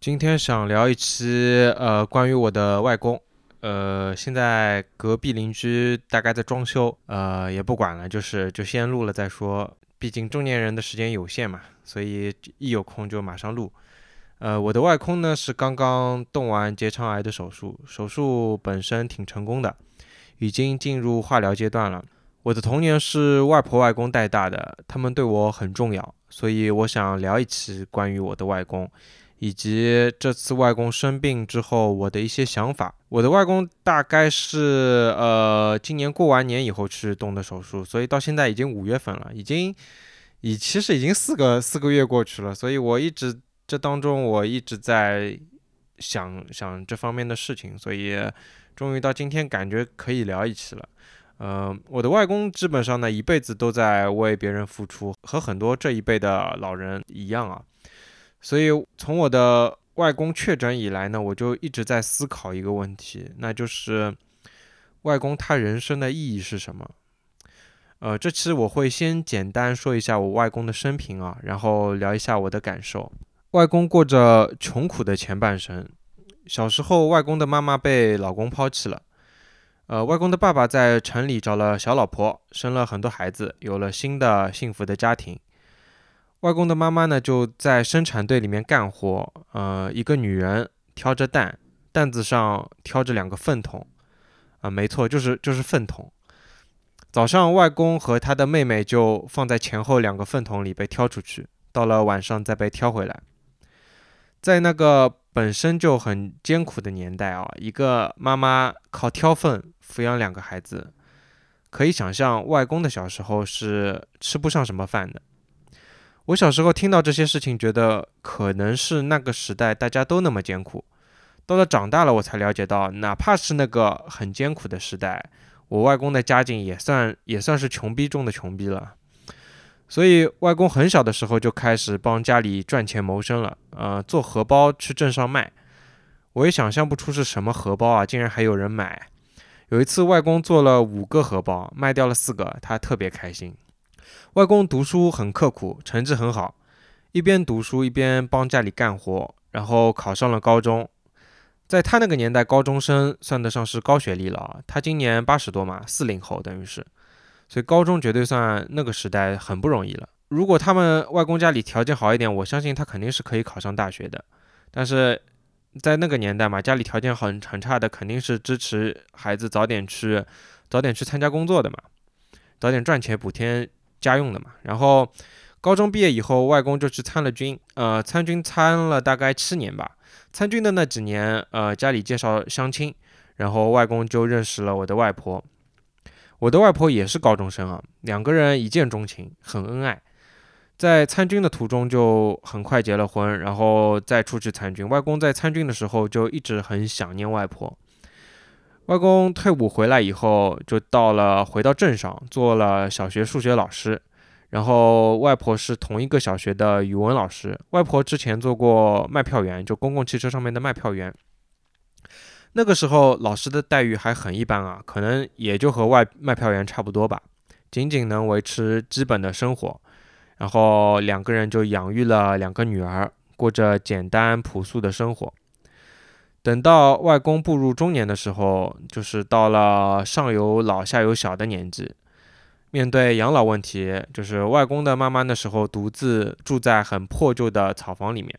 今天想聊一期，呃，关于我的外公。呃，现在隔壁邻居大概在装修，呃，也不管了，就是就先录了再说。毕竟中年人的时间有限嘛，所以一有空就马上录。呃，我的外公呢是刚刚动完结肠癌的手术，手术本身挺成功的，已经进入化疗阶段了。我的童年是外婆外公带大的，他们对我很重要，所以我想聊一期关于我的外公。以及这次外公生病之后，我的一些想法。我的外公大概是呃今年过完年以后去动的手术，所以到现在已经五月份了，已经已其实已经四个四个月过去了。所以我一直这当中我一直在想想这方面的事情，所以终于到今天感觉可以聊一期了。呃，我的外公基本上呢一辈子都在为别人付出，和很多这一辈的老人一样啊。所以从我的外公确诊以来呢，我就一直在思考一个问题，那就是外公他人生的意义是什么？呃，这期我会先简单说一下我外公的生平啊，然后聊一下我的感受。外公过着穷苦的前半生，小时候外公的妈妈被老公抛弃了，呃，外公的爸爸在城里找了小老婆，生了很多孩子，有了新的幸福的家庭。外公的妈妈呢，就在生产队里面干活。呃，一个女人挑着担，担子上挑着两个粪桶。啊，没错，就是就是粪桶。早上，外公和他的妹妹就放在前后两个粪桶里被挑出去，到了晚上再被挑回来。在那个本身就很艰苦的年代啊，一个妈妈靠挑粪抚养两个孩子，可以想象外公的小时候是吃不上什么饭的。我小时候听到这些事情，觉得可能是那个时代大家都那么艰苦。到了长大了，我才了解到，哪怕是那个很艰苦的时代，我外公的家境也算也算是穷逼中的穷逼了。所以，外公很小的时候就开始帮家里赚钱谋生了，呃，做荷包去镇上卖。我也想象不出是什么荷包啊，竟然还有人买。有一次，外公做了五个荷包，卖掉了四个，他特别开心。外公读书很刻苦，成绩很好，一边读书一边帮家里干活，然后考上了高中。在他那个年代，高中生算得上是高学历了。他今年八十多嘛，四零后等于是，所以高中绝对算那个时代很不容易了。如果他们外公家里条件好一点，我相信他肯定是可以考上大学的。但是在那个年代嘛，家里条件很很差的，肯定是支持孩子早点去早点去参加工作的嘛，早点赚钱补贴。家用的嘛，然后高中毕业以后，外公就去参了军，呃，参军参了大概七年吧。参军的那几年，呃，家里介绍相亲，然后外公就认识了我的外婆。我的外婆也是高中生啊，两个人一见钟情，很恩爱。在参军的途中就很快结了婚，然后再出去参军。外公在参军的时候就一直很想念外婆。外公退伍回来以后，就到了回到镇上做了小学数学老师，然后外婆是同一个小学的语文老师。外婆之前做过卖票员，就公共汽车上面的卖票员。那个时候老师的待遇还很一般啊，可能也就和外卖票员差不多吧，仅仅能维持基本的生活。然后两个人就养育了两个女儿，过着简单朴素的生活。等到外公步入中年的时候，就是到了上有老下有小的年纪，面对养老问题，就是外公的妈妈那时候独自住在很破旧的草房里面，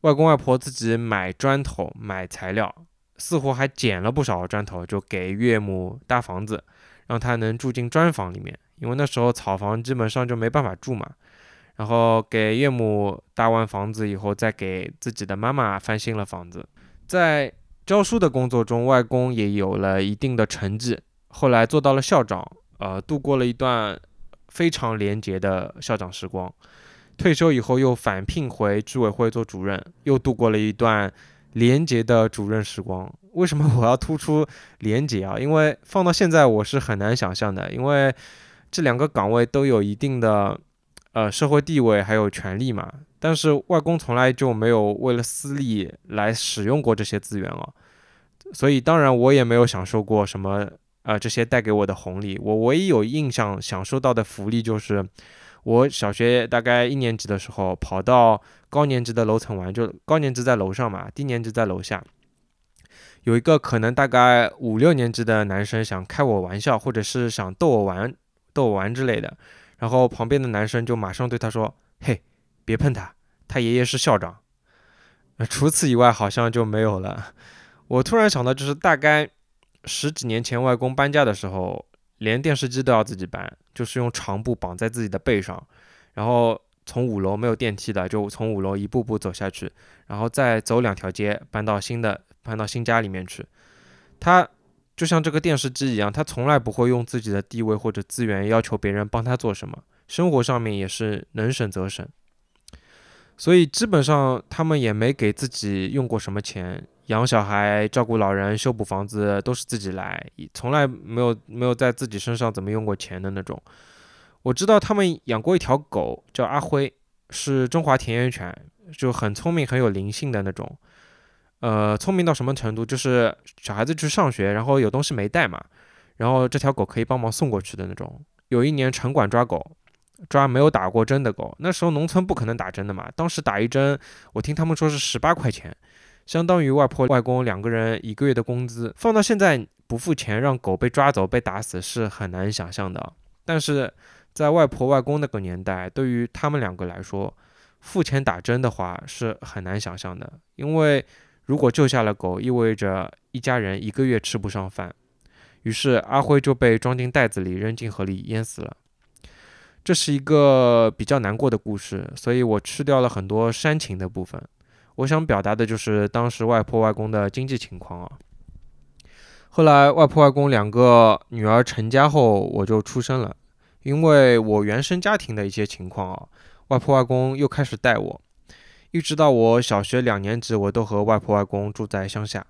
外公外婆自己买砖头买材料，似乎还捡了不少砖头，就给岳母搭房子，让她能住进砖房里面，因为那时候草房基本上就没办法住嘛。然后给岳母搭完房子以后，再给自己的妈妈翻新了房子。在教书的工作中，外公也有了一定的成绩，后来做到了校长，呃，度过了一段非常廉洁的校长时光。退休以后又返聘回居委会做主任，又度过了一段廉洁的主任时光。为什么我要突出廉洁啊？因为放到现在我是很难想象的，因为这两个岗位都有一定的呃社会地位还有权利嘛。但是外公从来就没有为了私利来使用过这些资源哦，所以当然我也没有享受过什么呃这些带给我的红利。我唯一有印象享受到的福利就是，我小学大概一年级的时候，跑到高年级的楼层玩，就高年级在楼上嘛，低年级在楼下。有一个可能大概五六年级的男生想开我玩笑，或者是想逗我玩、逗我玩之类的，然后旁边的男生就马上对他说：“嘿，别碰他，他爷爷是校长。”除此以外好像就没有了。我突然想到，就是大概十几年前外公搬家的时候，连电视机都要自己搬，就是用长布绑在自己的背上，然后从五楼没有电梯的，就从五楼一步步走下去，然后再走两条街搬到新的。搬到新家里面去，他就像这个电视机一样，他从来不会用自己的地位或者资源要求别人帮他做什么，生活上面也是能省则省，所以基本上他们也没给自己用过什么钱，养小孩、照顾老人、修补房子都是自己来，从来没有没有在自己身上怎么用过钱的那种。我知道他们养过一条狗叫阿辉，是中华田园犬，就很聪明、很有灵性的那种。呃，聪明到什么程度？就是小孩子去上学，然后有东西没带嘛，然后这条狗可以帮忙送过去的那种。有一年城管抓狗，抓没有打过针的狗。那时候农村不可能打针的嘛，当时打一针，我听他们说是十八块钱，相当于外婆外公两个人一个月的工资。放到现在不付钱让狗被抓走被打死是很难想象的，但是在外婆外公那个年代，对于他们两个来说，付钱打针的话是很难想象的，因为。如果救下了狗，意味着一家人一个月吃不上饭，于是阿辉就被装进袋子里扔进河里淹死了。这是一个比较难过的故事，所以我去掉了很多煽情的部分。我想表达的就是当时外婆外公的经济情况啊。后来外婆外公两个女儿成家后，我就出生了。因为我原生家庭的一些情况啊，外婆外公又开始带我。一直到我小学两年级，我都和外婆外公住在乡下。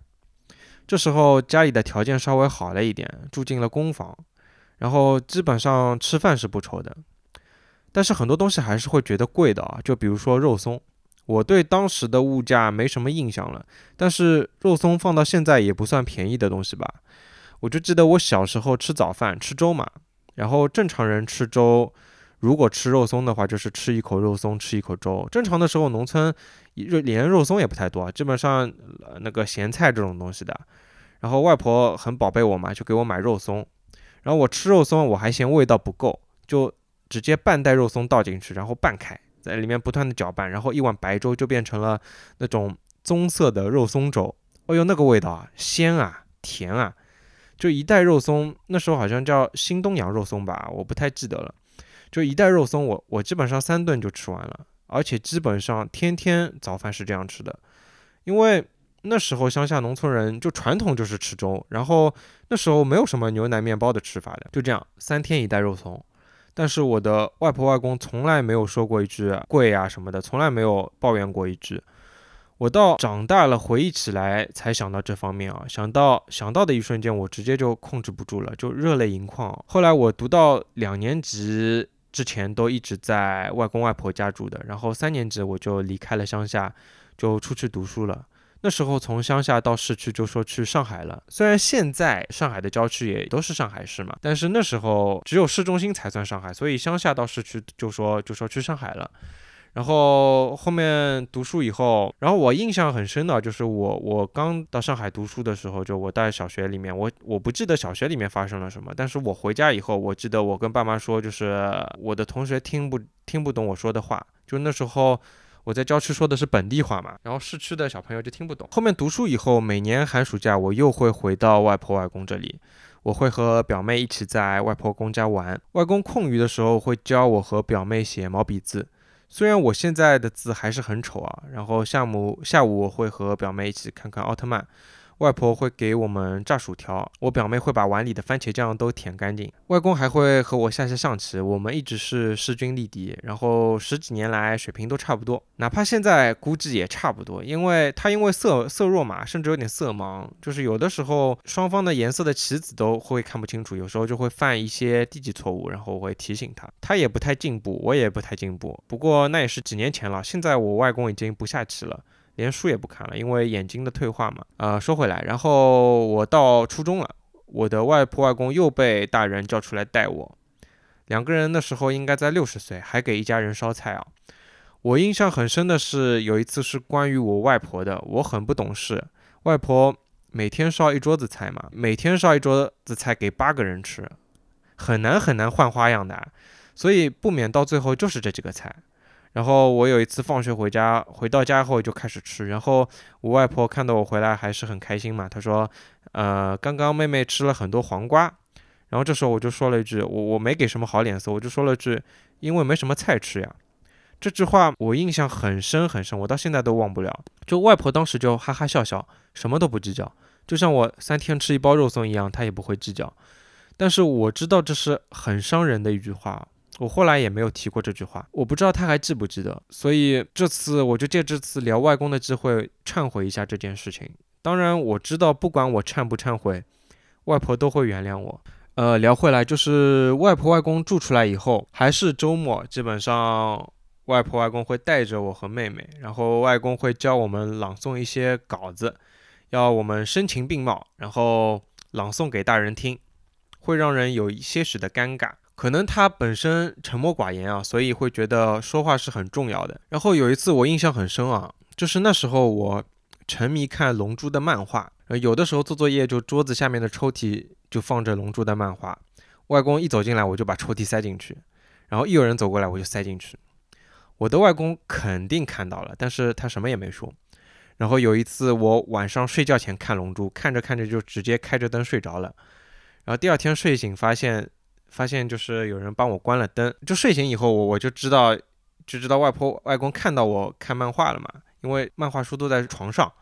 这时候家里的条件稍微好了一点，住进了公房，然后基本上吃饭是不愁的。但是很多东西还是会觉得贵的啊，就比如说肉松。我对当时的物价没什么印象了，但是肉松放到现在也不算便宜的东西吧。我就记得我小时候吃早饭吃粥嘛，然后正常人吃粥。如果吃肉松的话，就是吃一口肉松，吃一口粥。正常的时候，农村肉连肉松也不太多，基本上那个咸菜这种东西的。然后外婆很宝贝我嘛，就给我买肉松。然后我吃肉松，我还嫌味道不够，就直接半袋肉松倒进去，然后拌开，在里面不断的搅拌，然后一碗白粥就变成了那种棕色的肉松粥。哎呦，那个味道啊，鲜啊，甜啊！就一袋肉松，那时候好像叫新东阳肉松吧，我不太记得了。就一袋肉松，我我基本上三顿就吃完了，而且基本上天天早饭是这样吃的，因为那时候乡下农村人就传统就是吃粥，然后那时候没有什么牛奶面包的吃法的，就这样三天一袋肉松。但是我的外婆外公从来没有说过一句贵啊什么的，从来没有抱怨过一句。我到长大了回忆起来才想到这方面啊，想到想到的一瞬间，我直接就控制不住了，就热泪盈眶。后来我读到两年级。之前都一直在外公外婆家住的，然后三年级我就离开了乡下，就出去读书了。那时候从乡下到市区就说去上海了。虽然现在上海的郊区也都是上海市嘛，但是那时候只有市中心才算上海，所以乡下到市区就说就说去上海了。然后后面读书以后，然后我印象很深的就是我我刚到上海读书的时候，就我在小学里面，我我不记得小学里面发生了什么，但是我回家以后，我记得我跟爸妈说，就是我的同学听不听不懂我说的话，就那时候我在郊区说的是本地话嘛，然后市区的小朋友就听不懂。后面读书以后，每年寒暑假我又会回到外婆外公这里，我会和表妹一起在外婆公家玩，外公空余的时候会教我和表妹写毛笔字。虽然我现在的字还是很丑啊，然后下午下午我会和表妹一起看看奥特曼。外婆会给我们炸薯条，我表妹会把碗里的番茄酱都舔干净。外公还会和我下下象棋，我们一直是势均力敌。然后十几年来水平都差不多，哪怕现在估计也差不多，因为他因为色色弱嘛，甚至有点色盲，就是有的时候双方的颜色的棋子都会看不清楚，有时候就会犯一些低级错误，然后我会提醒他。他也不太进步，我也不太进步。不过那也是几年前了，现在我外公已经不下棋了。连书也不看了，因为眼睛的退化嘛。呃，说回来，然后我到初中了，我的外婆外公又被大人叫出来带我。两个人的时候应该在六十岁，还给一家人烧菜啊。我印象很深的是有一次是关于我外婆的，我很不懂事，外婆每天烧一桌子菜嘛，每天烧一桌子菜给八个人吃，很难很难换花样的，所以不免到最后就是这几个菜。然后我有一次放学回家，回到家后就开始吃，然后我外婆看到我回来还是很开心嘛，她说，呃，刚刚妹妹吃了很多黄瓜，然后这时候我就说了一句，我我没给什么好脸色，我就说了句，因为没什么菜吃呀。这句话我印象很深很深，我到现在都忘不了。就外婆当时就哈哈笑笑，什么都不计较，就像我三天吃一包肉松一样，她也不会计较。但是我知道这是很伤人的一句话，我后来也没有提过这句话，我不知道他还记不记得。所以这次我就借这次聊外公的机会忏悔一下这件事情。当然我知道，不管我忏不忏悔，外婆都会原谅我。呃，聊回来就是外婆外公住出来以后，还是周末，基本上。外婆外公会带着我和妹妹，然后外公会教我们朗诵一些稿子，要我们声情并茂，然后朗诵给大人听，会让人有一些许的尴尬。可能他本身沉默寡言啊，所以会觉得说话是很重要的。然后有一次我印象很深啊，就是那时候我沉迷看《龙珠》的漫画，有的时候做作业就桌子下面的抽屉就放着《龙珠》的漫画，外公一走进来我就把抽屉塞进去，然后一有人走过来我就塞进去。我的外公肯定看到了，但是他什么也没说。然后有一次我晚上睡觉前看《龙珠》，看着看着就直接开着灯睡着了。然后第二天睡醒发现，发现就是有人帮我关了灯。就睡醒以后，我我就知道，就知道外婆外公看到我看漫画了嘛，因为漫画书都在床上，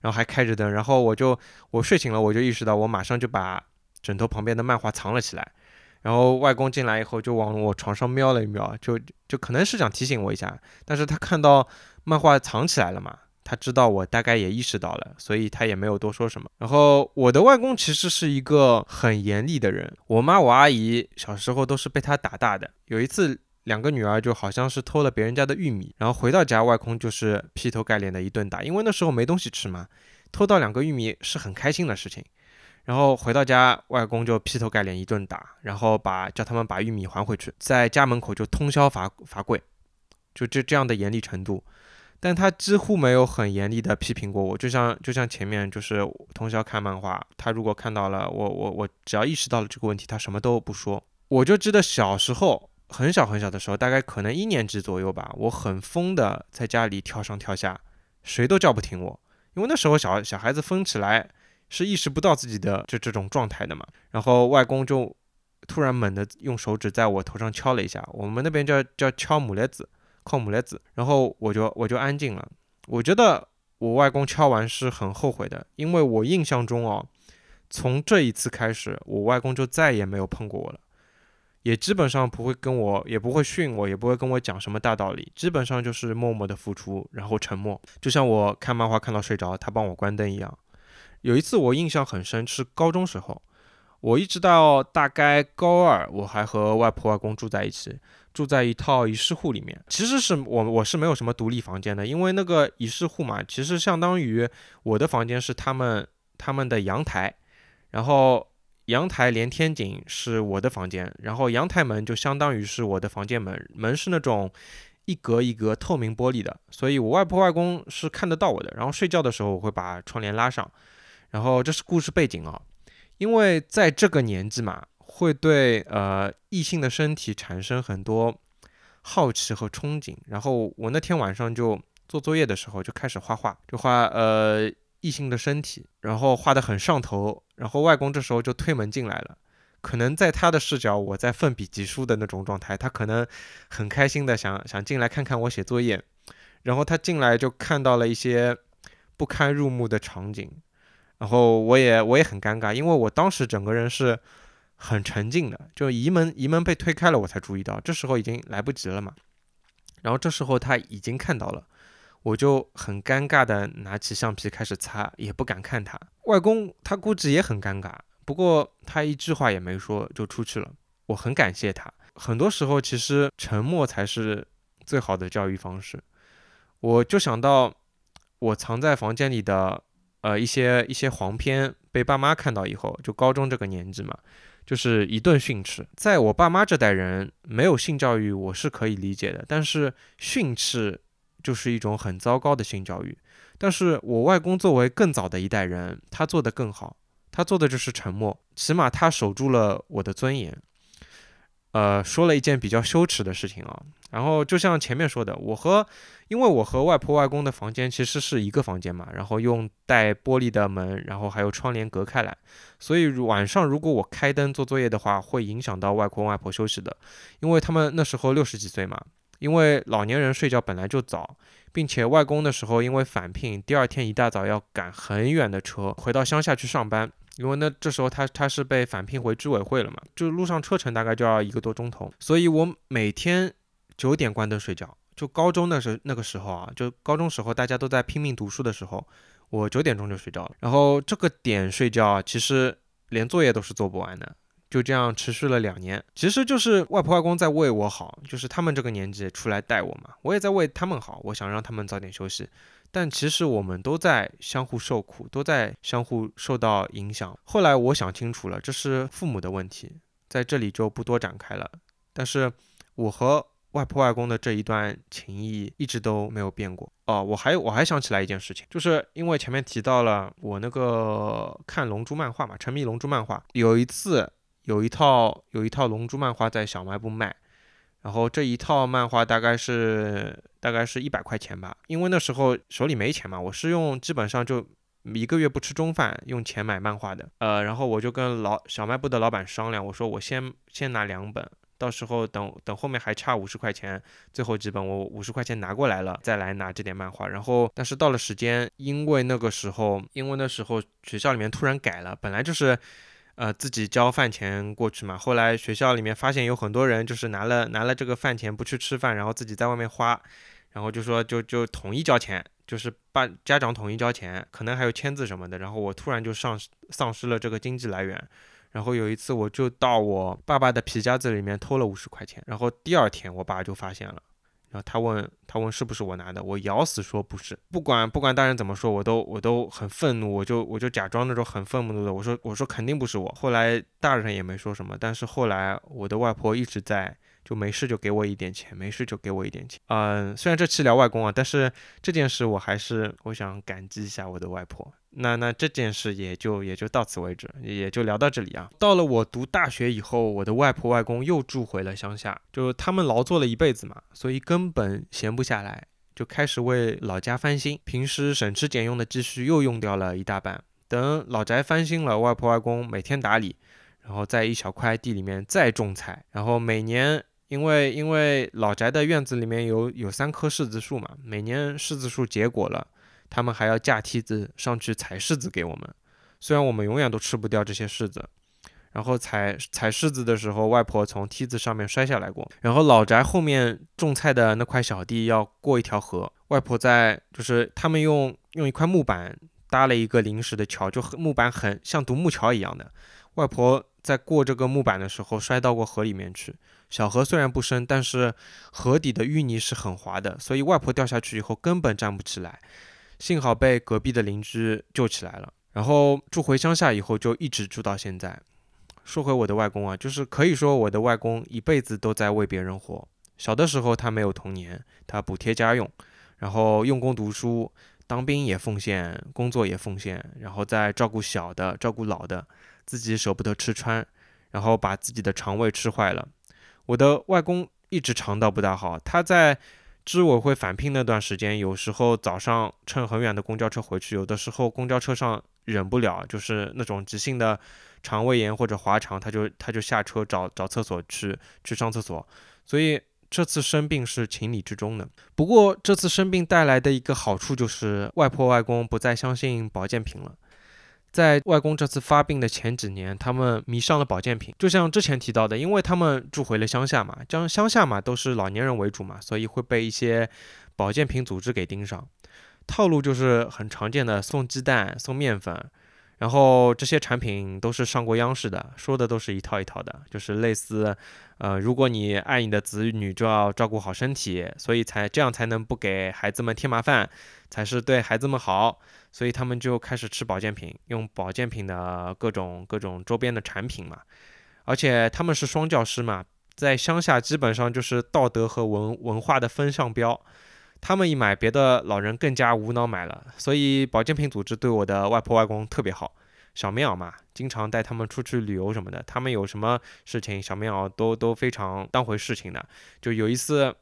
然后还开着灯。然后我就我睡醒了，我就意识到，我马上就把枕头旁边的漫画藏了起来。然后外公进来以后，就往我床上瞄了一瞄，就就可能是想提醒我一下，但是他看到漫画藏起来了嘛，他知道我大概也意识到了，所以他也没有多说什么。然后我的外公其实是一个很严厉的人，我妈我阿姨小时候都是被他打大的。有一次，两个女儿就好像是偷了别人家的玉米，然后回到家，外公就是劈头盖脸的一顿打，因为那时候没东西吃嘛，偷到两个玉米是很开心的事情。然后回到家，外公就劈头盖脸一顿打，然后把叫他们把玉米还回去，在家门口就通宵罚罚跪，就这这样的严厉程度。但他几乎没有很严厉的批评过我，就像就像前面就是通宵看漫画，他如果看到了我我我只要意识到了这个问题，他什么都不说。我就记得小时候很小很小的时候，大概可能一年级左右吧，我很疯的在家里跳上跳下，谁都叫不停我，因为那时候小小孩子疯起来。是意识不到自己的就这种状态的嘛，然后外公就突然猛地用手指在我头上敲了一下，我们那边叫叫敲母勒子，靠母勒子，然后我就我就安静了。我觉得我外公敲完是很后悔的，因为我印象中哦，从这一次开始，我外公就再也没有碰过我了，也基本上不会跟我，也不会训我，也不会跟我讲什么大道理，基本上就是默默的付出，然后沉默，就像我看漫画看到睡着，他帮我关灯一样。有一次我印象很深，是高中时候，我一直到大概高二，我还和外婆外公住在一起，住在一套一室户里面。其实是我我是没有什么独立房间的，因为那个一室户嘛，其实相当于我的房间是他们他们的阳台，然后阳台连天井是我的房间，然后阳台门就相当于是我的房间门，门是那种一格一格透明玻璃的，所以我外婆外公是看得到我的。然后睡觉的时候我会把窗帘拉上。然后这是故事背景啊，因为在这个年纪嘛，会对呃异性的身体产生很多好奇和憧憬。然后我那天晚上就做作业的时候就开始画画，就画呃异性的身体，然后画得很上头。然后外公这时候就推门进来了，可能在他的视角，我在奋笔疾书的那种状态，他可能很开心的想想进来看看我写作业。然后他进来就看到了一些不堪入目的场景。然后我也我也很尴尬，因为我当时整个人是很沉静的，就移门移门被推开了，我才注意到，这时候已经来不及了嘛。然后这时候他已经看到了，我就很尴尬的拿起橡皮开始擦，也不敢看他。外公他估计也很尴尬，不过他一句话也没说就出去了。我很感谢他，很多时候其实沉默才是最好的教育方式。我就想到我藏在房间里的。呃，一些一些黄片被爸妈看到以后，就高中这个年纪嘛，就是一顿训斥。在我爸妈这代人，没有性教育我是可以理解的，但是训斥就是一种很糟糕的性教育。但是我外公作为更早的一代人，他做的更好，他做的就是沉默，起码他守住了我的尊严。呃，说了一件比较羞耻的事情啊，然后就像前面说的，我和因为我和外婆外公的房间其实是一个房间嘛，然后用带玻璃的门，然后还有窗帘隔开来，所以晚上如果我开灯做作业的话，会影响到外公外婆休息的，因为他们那时候六十几岁嘛，因为老年人睡觉本来就早，并且外公的时候因为返聘，第二天一大早要赶很远的车回到乡下去上班。因为那这时候他他是被返聘回居委会了嘛，就路上车程大概就要一个多钟头，所以我每天九点关灯睡觉。就高中那时那个时候啊，就高中时候大家都在拼命读书的时候，我九点钟就睡觉了。然后这个点睡觉，其实连作业都是做不完的。就这样持续了两年，其实就是外婆外公在为我好，就是他们这个年纪出来带我嘛，我也在为他们好，我想让他们早点休息。但其实我们都在相互受苦，都在相互受到影响。后来我想清楚了，这是父母的问题，在这里就不多展开了。但是我和外婆外公的这一段情谊一直都没有变过。哦，我还我还想起来一件事情，就是因为前面提到了我那个看龙珠漫画嘛，沉迷龙珠漫画，有一次。有一套有一套龙珠漫画在小卖部卖，然后这一套漫画大概是大概是一百块钱吧，因为那时候手里没钱嘛，我是用基本上就一个月不吃中饭用钱买漫画的，呃，然后我就跟老小卖部的老板商量，我说我先先拿两本，到时候等等后面还差五十块钱，最后几本我五十块钱拿过来了再来拿这点漫画，然后但是到了时间，因为那个时候因为那时候学校里面突然改了，本来就是。呃，自己交饭钱过去嘛。后来学校里面发现有很多人就是拿了拿了这个饭钱不去吃饭，然后自己在外面花，然后就说就就统一交钱，就是把家长统一交钱，可能还有签字什么的。然后我突然就丧丧失了这个经济来源。然后有一次我就到我爸爸的皮夹子里面偷了五十块钱，然后第二天我爸就发现了。然后他问他问是不是我拿的，我咬死说不是。不管不管大人怎么说，我都我都很愤怒，我就我就假装那种很愤怒的，我说我说肯定不是我。后来大人也没说什么，但是后来我的外婆一直在。就没事就给我一点钱，没事就给我一点钱。嗯，虽然这期聊外公啊，但是这件事我还是我想感激一下我的外婆。那那这件事也就也就到此为止，也就聊到这里啊。到了我读大学以后，我的外婆外公又住回了乡下，就他们劳作了一辈子嘛，所以根本闲不下来，就开始为老家翻新。平时省吃俭用的积蓄又用掉了一大半。等老宅翻新了，外婆外公每天打理，然后在一小块地里面再种菜，然后每年。因为因为老宅的院子里面有有三棵柿子树嘛，每年柿子树结果了，他们还要架梯子上去采柿子给我们。虽然我们永远都吃不掉这些柿子，然后采采柿子的时候，外婆从梯子上面摔下来过。然后老宅后面种菜的那块小地要过一条河，外婆在就是他们用用一块木板搭了一个临时的桥，就木板很像独木桥一样的。外婆在过这个木板的时候摔到过河里面去。小河虽然不深，但是河底的淤泥是很滑的，所以外婆掉下去以后根本站不起来。幸好被隔壁的邻居救起来了。然后住回乡下以后就一直住到现在。说回我的外公啊，就是可以说我的外公一辈子都在为别人活。小的时候他没有童年，他补贴家用，然后用功读书，当兵也奉献，工作也奉献，然后再照顾小的，照顾老的，自己舍不得吃穿，然后把自己的肠胃吃坏了。我的外公一直肠道不大好，他在支委会返聘那段时间，有时候早上乘很远的公交车回去，有的时候公交车上忍不了，就是那种急性的肠胃炎或者滑肠，他就他就下车找找厕所去去上厕所，所以这次生病是情理之中的。不过这次生病带来的一个好处就是外婆外公不再相信保健品了。在外公这次发病的前几年，他们迷上了保健品。就像之前提到的，因为他们住回了乡下嘛，将乡下嘛都是老年人为主嘛，所以会被一些保健品组织给盯上。套路就是很常见的送鸡蛋、送面粉。然后这些产品都是上过央视的，说的都是一套一套的，就是类似，呃，如果你爱你的子女，就要照顾好身体，所以才这样才能不给孩子们添麻烦，才是对孩子们好，所以他们就开始吃保健品，用保健品的各种各种周边的产品嘛，而且他们是双教师嘛，在乡下基本上就是道德和文文化的风向标。他们一买，别的老人更加无脑买了。所以保健品组织对我的外婆外公特别好。小棉袄嘛，经常带他们出去旅游什么的。他们有什么事情，小棉袄都都非常当回事情的。就有一次，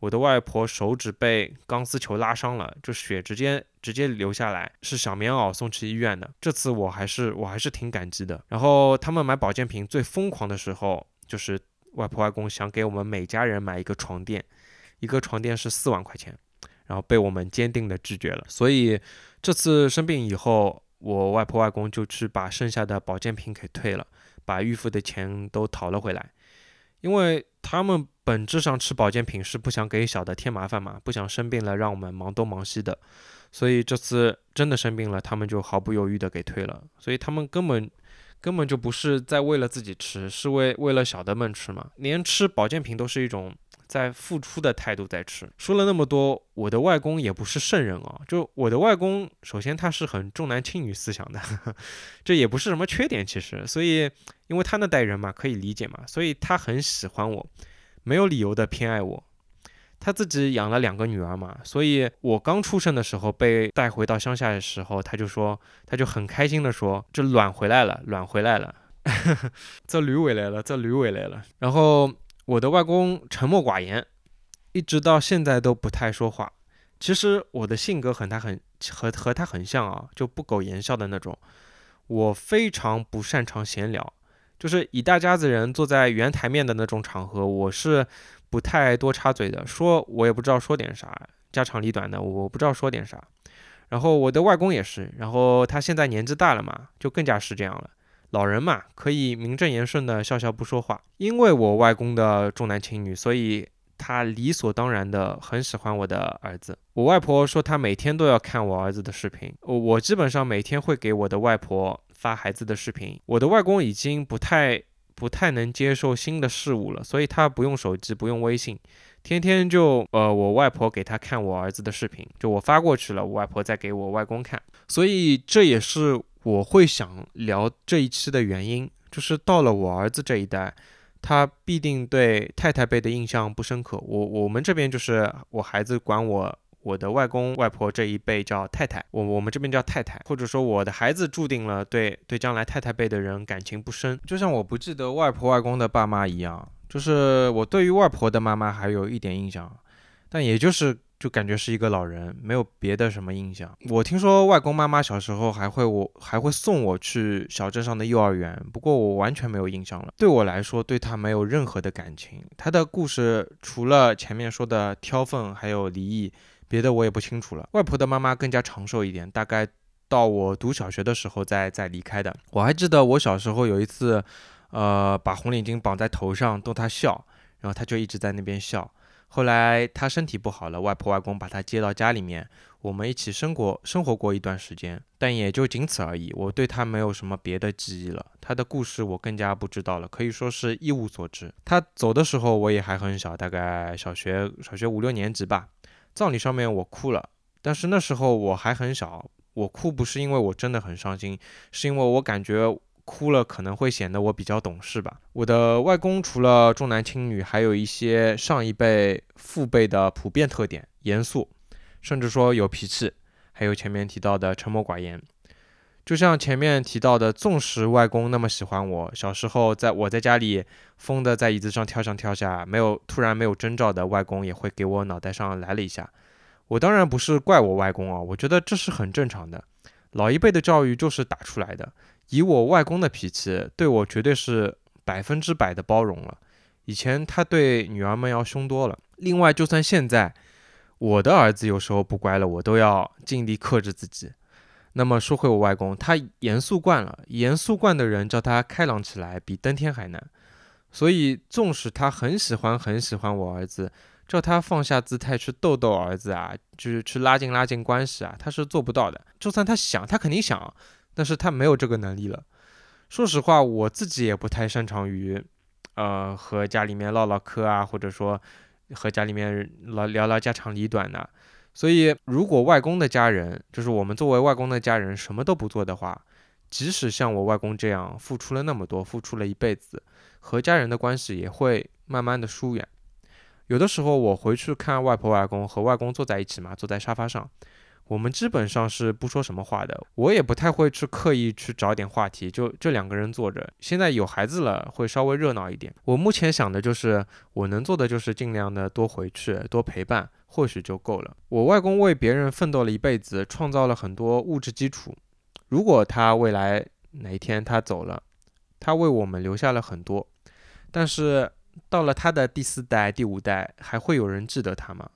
我的外婆手指被钢丝球拉伤了，就血直接直接流下来，是小棉袄送去医院的。这次我还是我还是挺感激的。然后他们买保健品最疯狂的时候，就是外婆外公想给我们每家人买一个床垫，一个床垫是四万块钱，然后被我们坚定的拒绝了。所以这次生病以后。我外婆外公就去把剩下的保健品给退了，把预付的钱都讨了回来，因为他们本质上吃保健品是不想给小的添麻烦嘛，不想生病了让我们忙东忙西的，所以这次真的生病了，他们就毫不犹豫的给退了，所以他们根本根本就不是在为了自己吃，是为为了小的们吃嘛，连吃保健品都是一种。在付出的态度在吃，说了那么多，我的外公也不是圣人啊。就我的外公，首先他是很重男轻女思想的，这也不是什么缺点，其实。所以，因为他那代人嘛，可以理解嘛，所以他很喜欢我，没有理由的偏爱我。他自己养了两个女儿嘛，所以我刚出生的时候被带回到乡下的时候，他就说，他就很开心的说，这卵回来了，卵回来了，这驴回来了，这驴回来了，然后。我的外公沉默寡言，一直到现在都不太说话。其实我的性格和他很和和他很像啊，就不苟言笑的那种。我非常不擅长闲聊，就是一大家子人坐在圆台面的那种场合，我是不太多插嘴的。说我也不知道说点啥，家长里短的，我不知道说点啥。然后我的外公也是，然后他现在年纪大了嘛，就更加是这样了。老人嘛，可以名正言顺的笑笑不说话。因为我外公的重男轻女，所以他理所当然的很喜欢我的儿子。我外婆说，她每天都要看我儿子的视频。我我基本上每天会给我的外婆发孩子的视频。我的外公已经不太不太能接受新的事物了，所以他不用手机，不用微信，天天就呃，我外婆给他看我儿子的视频，就我发过去了，我外婆再给我外公看。所以这也是。我会想聊这一期的原因，就是到了我儿子这一代，他必定对太太辈的印象不深刻。我我们这边就是我孩子管我我的外公外婆这一辈叫太太，我我们这边叫太太，或者说我的孩子注定了对对将来太太辈的人感情不深，就像我不记得外婆外公的爸妈一样，就是我对于外婆的妈妈还有一点印象，但也就是。就感觉是一个老人，没有别的什么印象。我听说外公妈妈小时候还会我还会送我去小镇上的幼儿园，不过我完全没有印象了。对我来说，对他没有任何的感情。他的故事除了前面说的挑粪还有离异，别的我也不清楚了。外婆的妈妈更加长寿一点，大概到我读小学的时候再再离开的。我还记得我小时候有一次，呃，把红领巾绑在头上逗他笑，然后他就一直在那边笑。后来他身体不好了，外婆外公把他接到家里面，我们一起生活生活过一段时间，但也就仅此而已。我对他没有什么别的记忆了，他的故事我更加不知道了，可以说是一无所知。他走的时候我也还很小，大概小学小学五六年级吧。葬礼上面我哭了，但是那时候我还很小，我哭不是因为我真的很伤心，是因为我感觉。哭了可能会显得我比较懂事吧。我的外公除了重男轻女，还有一些上一辈父辈的普遍特点：严肃，甚至说有脾气，还有前面提到的沉默寡言。就像前面提到的，纵使外公那么喜欢我，小时候在我在家里疯的在椅子上跳上跳下，没有突然没有征兆的，外公也会给我脑袋上来了一下。我当然不是怪我外公啊，我觉得这是很正常的，老一辈的教育就是打出来的。以我外公的脾气，对我绝对是百分之百的包容了。以前他对女儿们要凶多了。另外，就算现在我的儿子有时候不乖了，我都要尽力克制自己。那么说回我外公，他严肃惯了，严肃惯的人叫他开朗起来比登天还难。所以，纵使他很喜欢很喜欢我儿子，叫他放下姿态去逗逗儿子啊，就是去拉近拉近关系啊，他是做不到的。就算他想，他肯定想。但是他没有这个能力了。说实话，我自己也不太擅长于，呃，和家里面唠唠嗑啊，或者说和家里面聊聊聊家长里短的。所以，如果外公的家人，就是我们作为外公的家人，什么都不做的话，即使像我外公这样付出了那么多，付出了一辈子，和家人的关系也会慢慢的疏远。有的时候我回去看外婆外公，和外公坐在一起嘛，坐在沙发上，我们基本上是不说什么话的。我也不太会去刻意去找点话题，就这两个人坐着。现在有孩子了，会稍微热闹一点。我目前想的就是，我能做的就是尽量的多回去，多陪伴，或许就够了。我外公为别人奋斗了一辈子，创造了很多物质基础。如果他未来哪一天他走了，他为我们留下了很多，但是。到了他的第四代、第五代，还会有人记得他吗？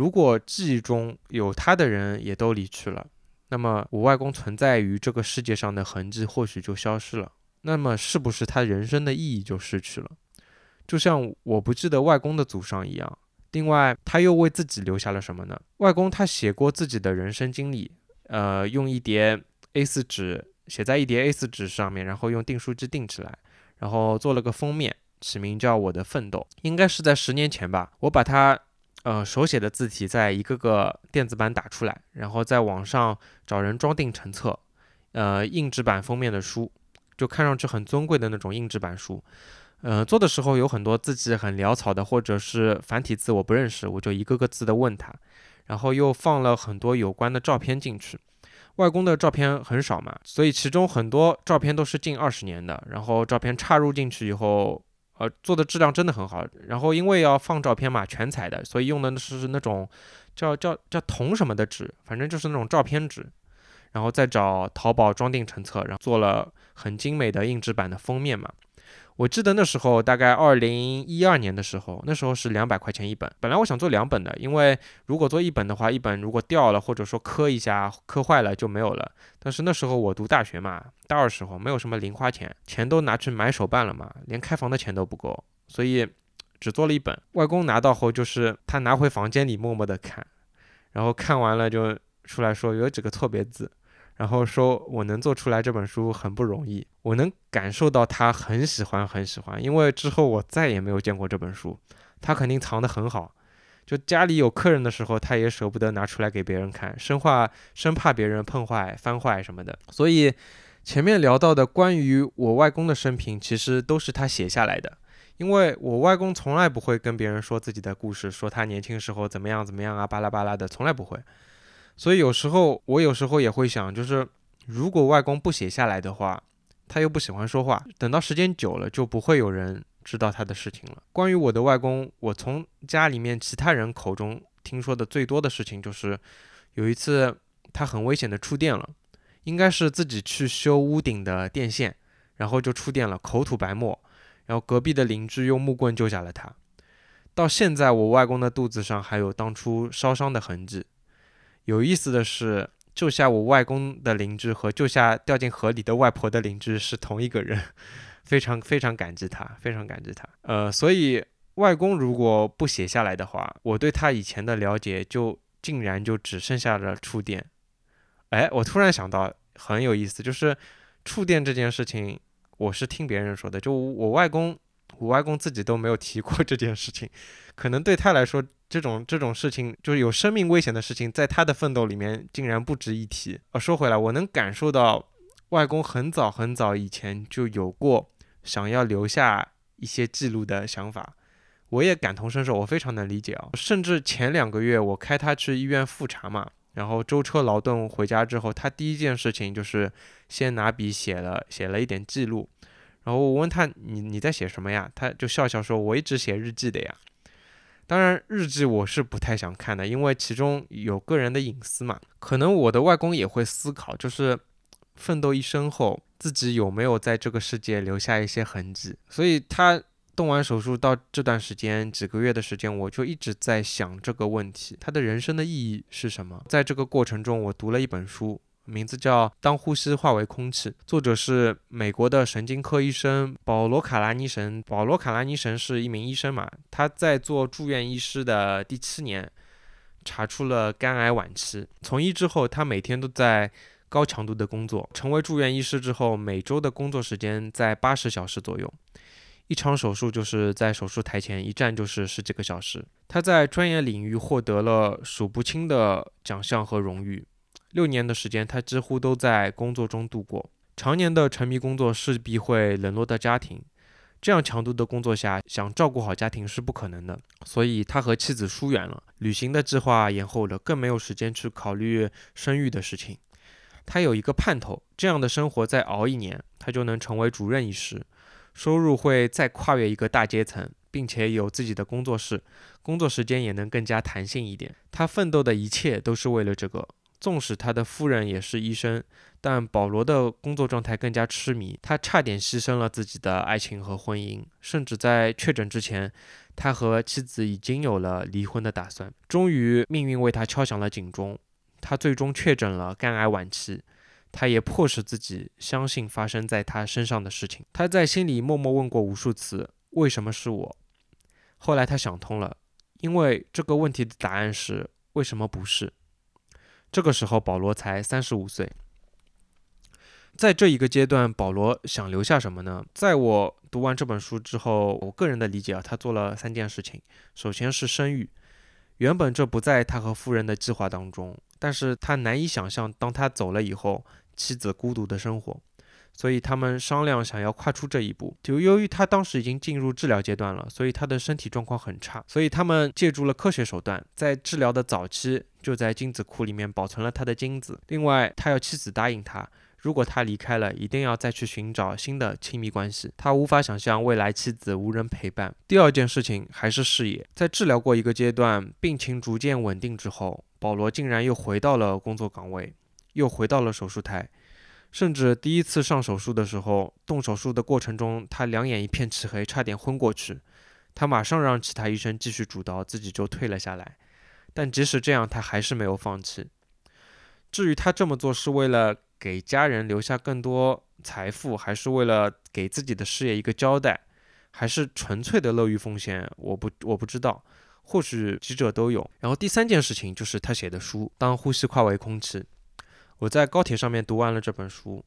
如果记忆中有他的人也都离去了，那么我外公存在于这个世界上的痕迹或许就消失了。那么是不是他人生的意义就失去了？就像我不记得外公的祖上一样。另外，他又为自己留下了什么呢？外公他写过自己的人生经历，呃，用一叠 A4 纸写在一叠 A4 纸上面，然后用订书机订起来，然后做了个封面。起名叫我的奋斗，应该是在十年前吧。我把它，呃，手写的字体在一个个电子版打出来，然后在网上找人装订成册，呃，硬纸版封面的书，就看上去很尊贵的那种硬纸版书。呃，做的时候有很多字迹很潦草的，或者是繁体字我不认识，我就一个个字的问他，然后又放了很多有关的照片进去。外公的照片很少嘛，所以其中很多照片都是近二十年的，然后照片插入进去以后。呃，做的质量真的很好。然后因为要放照片嘛，全彩的，所以用的是那种叫叫叫铜什么的纸，反正就是那种照片纸。然后再找淘宝装订成册，然后做了很精美的硬纸板的封面嘛。我记得那时候大概二零一二年的时候，那时候是两百块钱一本。本来我想做两本的，因为如果做一本的话，一本如果掉了或者说磕一下磕坏了就没有了。但是那时候我读大学嘛，大二时候没有什么零花钱，钱都拿去买手办了嘛，连开房的钱都不够，所以只做了一本。外公拿到后就是他拿回房间里默默的看，然后看完了就出来说有几个错别字。然后说，我能做出来这本书很不容易，我能感受到他很喜欢，很喜欢。因为之后我再也没有见过这本书，他肯定藏得很好。就家里有客人的时候，他也舍不得拿出来给别人看，生怕生怕别人碰坏、翻坏什么的。所以前面聊到的关于我外公的生平，其实都是他写下来的。因为我外公从来不会跟别人说自己的故事，说他年轻时候怎么样怎么样啊，巴拉巴拉的，从来不会。所以有时候我有时候也会想，就是如果外公不写下来的话，他又不喜欢说话，等到时间久了就不会有人知道他的事情了。关于我的外公，我从家里面其他人口中听说的最多的事情就是，有一次他很危险的触电了，应该是自己去修屋顶的电线，然后就触电了，口吐白沫，然后隔壁的邻居用木棍救下了他。到现在我外公的肚子上还有当初烧伤的痕迹。有意思的是，救下我外公的邻居和救下掉进河里的外婆的邻居是同一个人，非常非常感激他，非常感激他。呃，所以外公如果不写下来的话，我对他以前的了解就竟然就只剩下了触电。哎，我突然想到很有意思，就是触电这件事情，我是听别人说的，就我外公。我外公自己都没有提过这件事情，可能对他来说，这种这种事情就是有生命危险的事情，在他的奋斗里面竟然不值一提。啊，说回来，我能感受到外公很早很早以前就有过想要留下一些记录的想法，我也感同身受，我非常能理解啊。甚至前两个月我开他去医院复查嘛，然后舟车劳顿回家之后，他第一件事情就是先拿笔写了写了一点记录。然后我问他：“你你在写什么呀？”他就笑笑说：“我一直写日记的呀。”当然，日记我是不太想看的，因为其中有个人的隐私嘛。可能我的外公也会思考，就是奋斗一生后，自己有没有在这个世界留下一些痕迹。所以他动完手术到这段时间几个月的时间，我就一直在想这个问题：他的人生的意义是什么？在这个过程中，我读了一本书。名字叫《当呼吸化为空气》，作者是美国的神经科医生保罗·卡拉尼神。保罗·卡拉尼神是一名医生嘛？他在做住院医师的第七年，查出了肝癌晚期。从医之后，他每天都在高强度的工作。成为住院医师之后，每周的工作时间在八十小时左右。一场手术就是在手术台前一站就是十几个小时。他在专业领域获得了数不清的奖项和荣誉。六年的时间，他几乎都在工作中度过。常年的沉迷工作势必会冷落到家庭。这样强度的工作下，想照顾好家庭是不可能的，所以他和妻子疏远了，旅行的计划延后了，更没有时间去考虑生育的事情。他有一个盼头，这样的生活再熬一年，他就能成为主任医师，收入会再跨越一个大阶层，并且有自己的工作室，工作时间也能更加弹性一点。他奋斗的一切都是为了这个。纵使他的夫人也是医生，但保罗的工作状态更加痴迷，他差点牺牲了自己的爱情和婚姻，甚至在确诊之前，他和妻子已经有了离婚的打算。终于，命运为他敲响了警钟，他最终确诊了肝癌晚期，他也迫使自己相信发生在他身上的事情。他在心里默默问过无数次：“为什么是我？”后来他想通了，因为这个问题的答案是：为什么不是？这个时候，保罗才三十五岁。在这一个阶段，保罗想留下什么呢？在我读完这本书之后，我个人的理解啊，他做了三件事情。首先是生育，原本这不在他和夫人的计划当中，但是他难以想象，当他走了以后，妻子孤独的生活。所以他们商量想要跨出这一步，就由于他当时已经进入治疗阶段了，所以他的身体状况很差，所以他们借助了科学手段，在治疗的早期就在精子库里面保存了他的精子。另外，他要妻子答应他，如果他离开了，一定要再去寻找新的亲密关系。他无法想象未来妻子无人陪伴。第二件事情还是事业，在治疗过一个阶段，病情逐渐稳定之后，保罗竟然又回到了工作岗位，又回到了手术台。甚至第一次上手术的时候，动手术的过程中，他两眼一片漆黑，差点昏过去。他马上让其他医生继续主刀，自己就退了下来。但即使这样，他还是没有放弃。至于他这么做是为了给家人留下更多财富，还是为了给自己的事业一个交代，还是纯粹的乐于奉献，我不我不知道。或许几者都有。然后第三件事情就是他写的书《当呼吸化为空气》。我在高铁上面读完了这本书，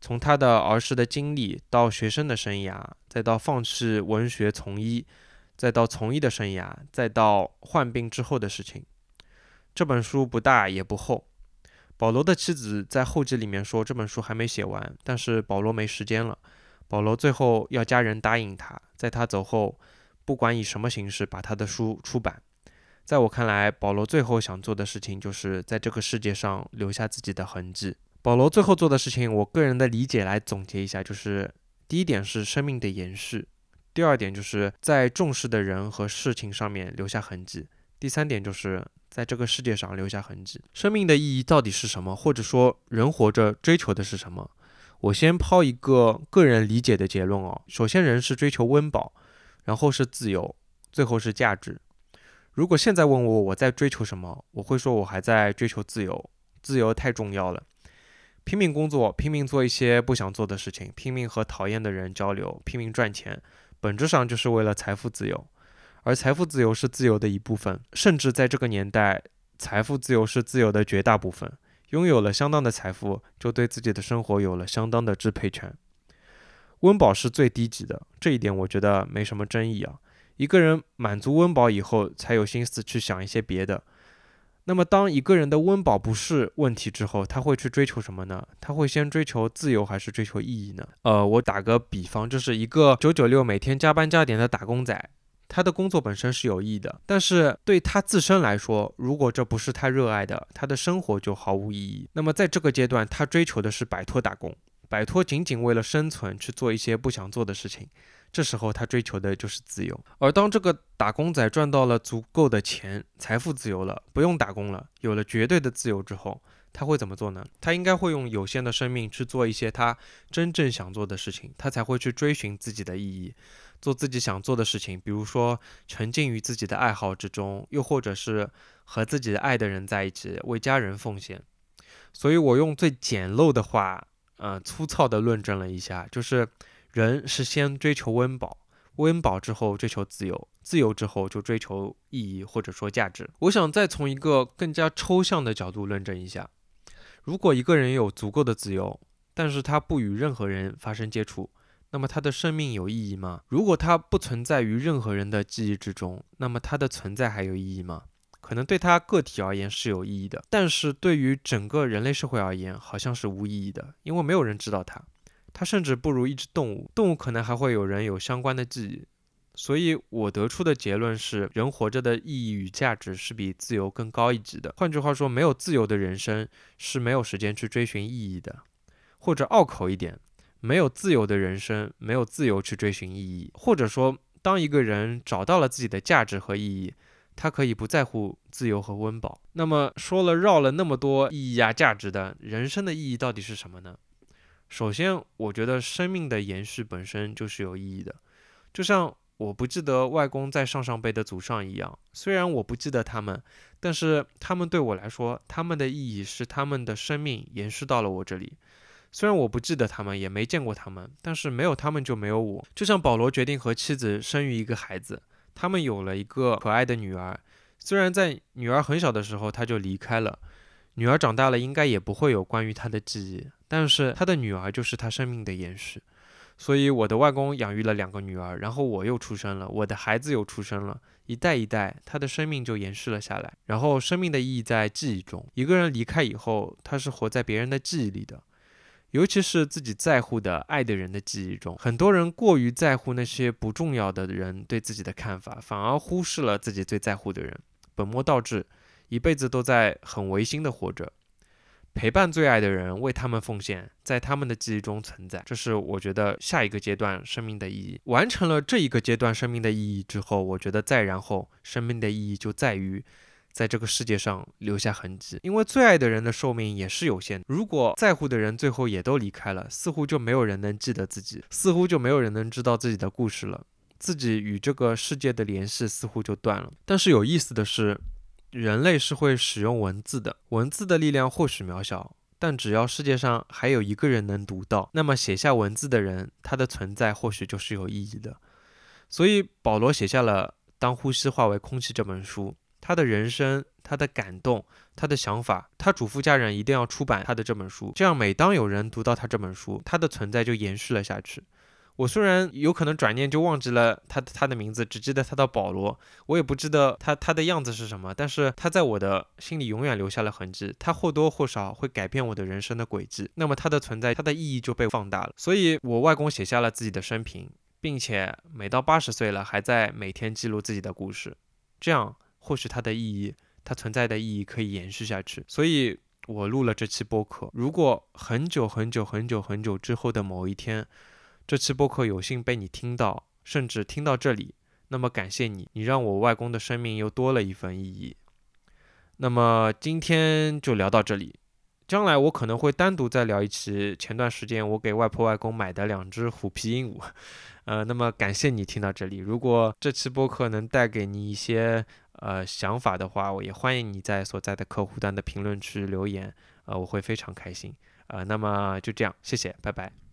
从他的儿时的经历到学生的生涯，再到放弃文学从医，再到从医的生涯，再到患病之后的事情。这本书不大也不厚。保罗的妻子在后记里面说这本书还没写完，但是保罗没时间了。保罗最后要家人答应他，在他走后，不管以什么形式把他的书出版。在我看来，保罗最后想做的事情就是在这个世界上留下自己的痕迹。保罗最后做的事情，我个人的理解来总结一下，就是第一点是生命的延续，第二点就是在重视的人和事情上面留下痕迹，第三点就是在这个世界上留下痕迹。生命的意义到底是什么？或者说人活着追求的是什么？我先抛一个个人理解的结论哦。首先，人是追求温饱，然后是自由，最后是价值。如果现在问我我在追求什么，我会说我还在追求自由，自由太重要了。拼命工作，拼命做一些不想做的事情，拼命和讨厌的人交流，拼命赚钱，本质上就是为了财富自由。而财富自由是自由的一部分，甚至在这个年代，财富自由是自由的绝大部分。拥有了相当的财富，就对自己的生活有了相当的支配权。温饱是最低级的，这一点我觉得没什么争议啊。一个人满足温饱以后，才有心思去想一些别的。那么，当一个人的温饱不是问题之后，他会去追求什么呢？他会先追求自由，还是追求意义呢？呃，我打个比方，就是一个九九六每天加班加点的打工仔，他的工作本身是有意义的，但是对他自身来说，如果这不是他热爱的，他的生活就毫无意义。那么，在这个阶段，他追求的是摆脱打工，摆脱仅仅为了生存去做一些不想做的事情。这时候他追求的就是自由，而当这个打工仔赚到了足够的钱，财富自由了，不用打工了，有了绝对的自由之后，他会怎么做呢？他应该会用有限的生命去做一些他真正想做的事情，他才会去追寻自己的意义，做自己想做的事情，比如说沉浸于自己的爱好之中，又或者是和自己爱的人在一起，为家人奉献。所以我用最简陋的话，呃，粗糙的论证了一下，就是。人是先追求温饱，温饱之后追求自由，自由之后就追求意义或者说价值。我想再从一个更加抽象的角度论证一下：如果一个人有足够的自由，但是他不与任何人发生接触，那么他的生命有意义吗？如果他不存在于任何人的记忆之中，那么他的存在还有意义吗？可能对他个体而言是有意义的，但是对于整个人类社会而言，好像是无意义的，因为没有人知道他。它甚至不如一只动物，动物可能还会有人有相关的记忆。所以我得出的结论是，人活着的意义与价值是比自由更高一级的。换句话说，没有自由的人生是没有时间去追寻意义的，或者拗口一点，没有自由的人生没有自由去追寻意义。或者说，当一个人找到了自己的价值和意义，他可以不在乎自由和温饱。那么说了绕了那么多意义啊价值的人生的意义到底是什么呢？首先，我觉得生命的延续本身就是有意义的，就像。我不记得外公在上上辈的祖上一样，虽然我不记得他们，但是他们对我来说，他们的意义是他们的生命延续到了我这里。虽然我不记得他们，也没见过他们，但是没有他们就没有我。就像保罗决定和妻子生育一个孩子，他们有了一个可爱的女儿。虽然在女儿很小的时候他就离开了，女儿长大了应该也不会有关于他的记忆，但是他的女儿就是他生命的延续。所以我的外公养育了两个女儿，然后我又出生了，我的孩子又出生了，一代一代，他的生命就延续了下来。然后生命的意义在记忆中，一个人离开以后，他是活在别人的记忆里的，尤其是自己在乎的爱的人的记忆中。很多人过于在乎那些不重要的人对自己的看法，反而忽视了自己最在乎的人，本末倒置，一辈子都在很违心的活着。陪伴最爱的人，为他们奉献，在他们的记忆中存在，这是我觉得下一个阶段生命的意义。完成了这一个阶段生命的意义之后，我觉得再然后生命的意义就在于在这个世界上留下痕迹。因为最爱的人的寿命也是有限的，如果在乎的人最后也都离开了，似乎就没有人能记得自己，似乎就没有人能知道自己的故事了，自己与这个世界的联系似乎就断了。但是有意思的是。人类是会使用文字的，文字的力量或许渺小，但只要世界上还有一个人能读到，那么写下文字的人，他的存在或许就是有意义的。所以保罗写下了《当呼吸化为空气》这本书，他的人生、他的感动、他的想法，他嘱咐家人一定要出版他的这本书，这样每当有人读到他这本书，他的存在就延续了下去。我虽然有可能转念就忘记了他他的名字，只记得他叫保罗，我也不知道他他的样子是什么，但是他在我的心里永远留下了痕迹，他或多或少会改变我的人生的轨迹，那么他的存在，他的意义就被放大了。所以，我外公写下了自己的生平，并且每到八十岁了，还在每天记录自己的故事，这样或许他的意义，他存在的意义可以延续下去。所以我录了这期播客。如果很久很久很久很久之后的某一天，这期播客有幸被你听到，甚至听到这里，那么感谢你，你让我外公的生命又多了一份意义。那么今天就聊到这里，将来我可能会单独再聊一期前段时间我给外婆外公买的两只虎皮鹦鹉。呃，那么感谢你听到这里，如果这期播客能带给你一些呃想法的话，我也欢迎你在所在的客户端的评论区留言，呃，我会非常开心。呃，那么就这样，谢谢，拜拜。